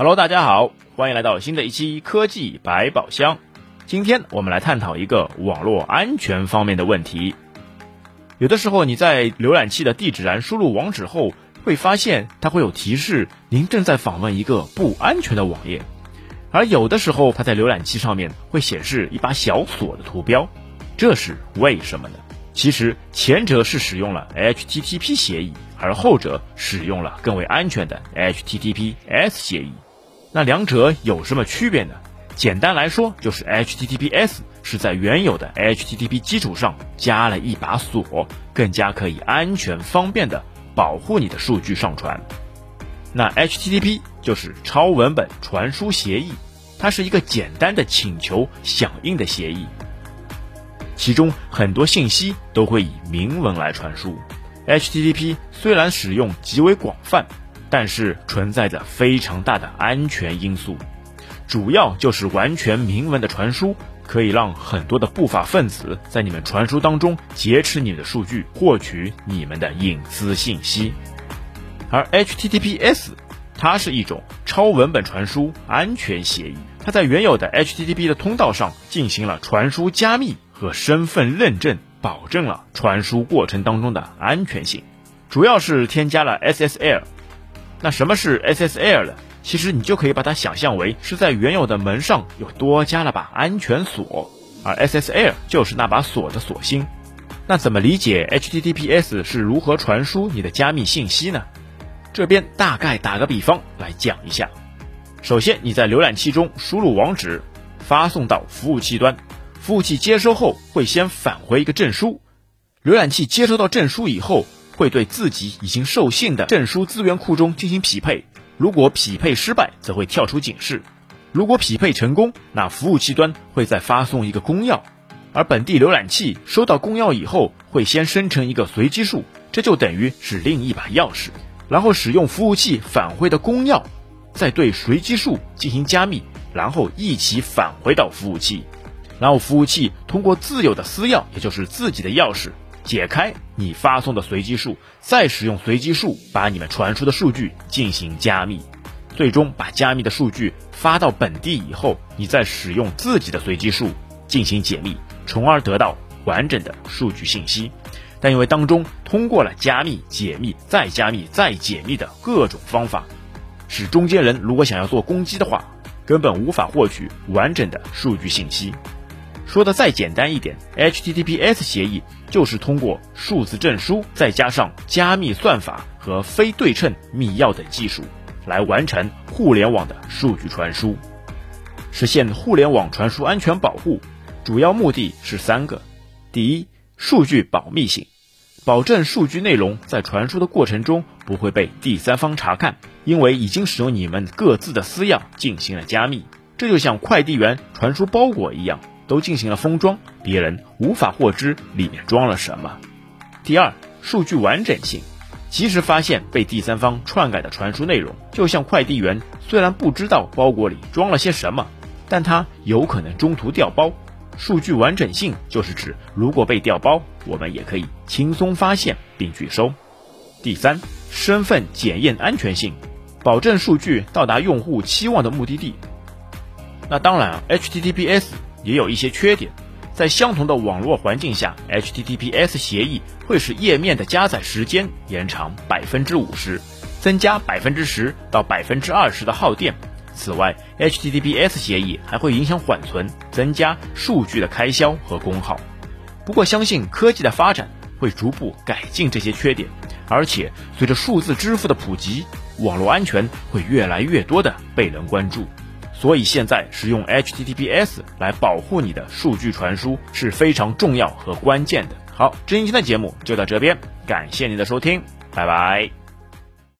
Hello，大家好，欢迎来到新的一期科技百宝箱。今天我们来探讨一个网络安全方面的问题。有的时候你在浏览器的地址栏输入网址后，会发现它会有提示您正在访问一个不安全的网页，而有的时候它在浏览器上面会显示一把小锁的图标，这是为什么呢？其实前者是使用了 HTTP 协议，而后者使用了更为安全的 HTTPS 协议。那两者有什么区别呢？简单来说，就是 HTTPS 是在原有的 HTTP 基础上加了一把锁，更加可以安全方便的保护你的数据上传。那 HTTP 就是超文本传输协议，它是一个简单的请求响应的协议，其中很多信息都会以明文来传输。HTTP 虽然使用极为广泛。但是存在着非常大的安全因素，主要就是完全明文的传输可以让很多的不法分子在你们传输当中劫持你们的数据，获取你们的隐私信息。而 HTTPS 它是一种超文本传输安全协议，它在原有的 HTTP 的通道上进行了传输加密和身份认证，保证了传输过程当中的安全性，主要是添加了 SSL。那什么是 SSL 呢？其实你就可以把它想象为是在原有的门上又多加了把安全锁，而 SSL 就是那把锁的锁芯。那怎么理解 HTTPS 是如何传输你的加密信息呢？这边大概打个比方来讲一下。首先你在浏览器中输入网址，发送到服务器端，服务器接收后会先返回一个证书。浏览器接收到证书以后。会对自己已经授信的证书资源库中进行匹配，如果匹配失败，则会跳出警示；如果匹配成功，那服务器端会再发送一个公钥，而本地浏览器收到公钥以后，会先生成一个随机数，这就等于是另一把钥匙，然后使用服务器返回的公钥，再对随机数进行加密，然后一起返回到服务器，然后服务器通过自有的私钥，也就是自己的钥匙。解开你发送的随机数，再使用随机数把你们传输的数据进行加密，最终把加密的数据发到本地以后，你再使用自己的随机数进行解密，从而得到完整的数据信息。但因为当中通过了加密、解密、再加密、再解密的各种方法，使中间人如果想要做攻击的话，根本无法获取完整的数据信息。说的再简单一点，HTTPS 协议就是通过数字证书，再加上加密算法和非对称密钥等技术，来完成互联网的数据传输，实现互联网传输安全保护。主要目的是三个：第一，数据保密性，保证数据内容在传输的过程中不会被第三方查看，因为已经使用你们各自的私钥进行了加密。这就像快递员传输包裹一样。都进行了封装，别人无法获知里面装了什么。第二，数据完整性，及时发现被第三方篡改的传输内容。就像快递员虽然不知道包裹里装了些什么，但他有可能中途调包。数据完整性就是指，如果被调包，我们也可以轻松发现并拒收。第三，身份检验安全性，保证数据到达用户期望的目的地。那当然，HTTPS。也有一些缺点，在相同的网络环境下，HTTPS 协议会使页面的加载时间延长百分之五十，增加百分之十到百分之二十的耗电。此外，HTTPS 协议还会影响缓存，增加数据的开销和功耗。不过，相信科技的发展会逐步改进这些缺点，而且随着数字支付的普及，网络安全会越来越多的被人关注。所以现在使用 HTTPS 来保护你的数据传输是非常重要和关键的。好，今天的节目就到这边，感谢您的收听，拜拜。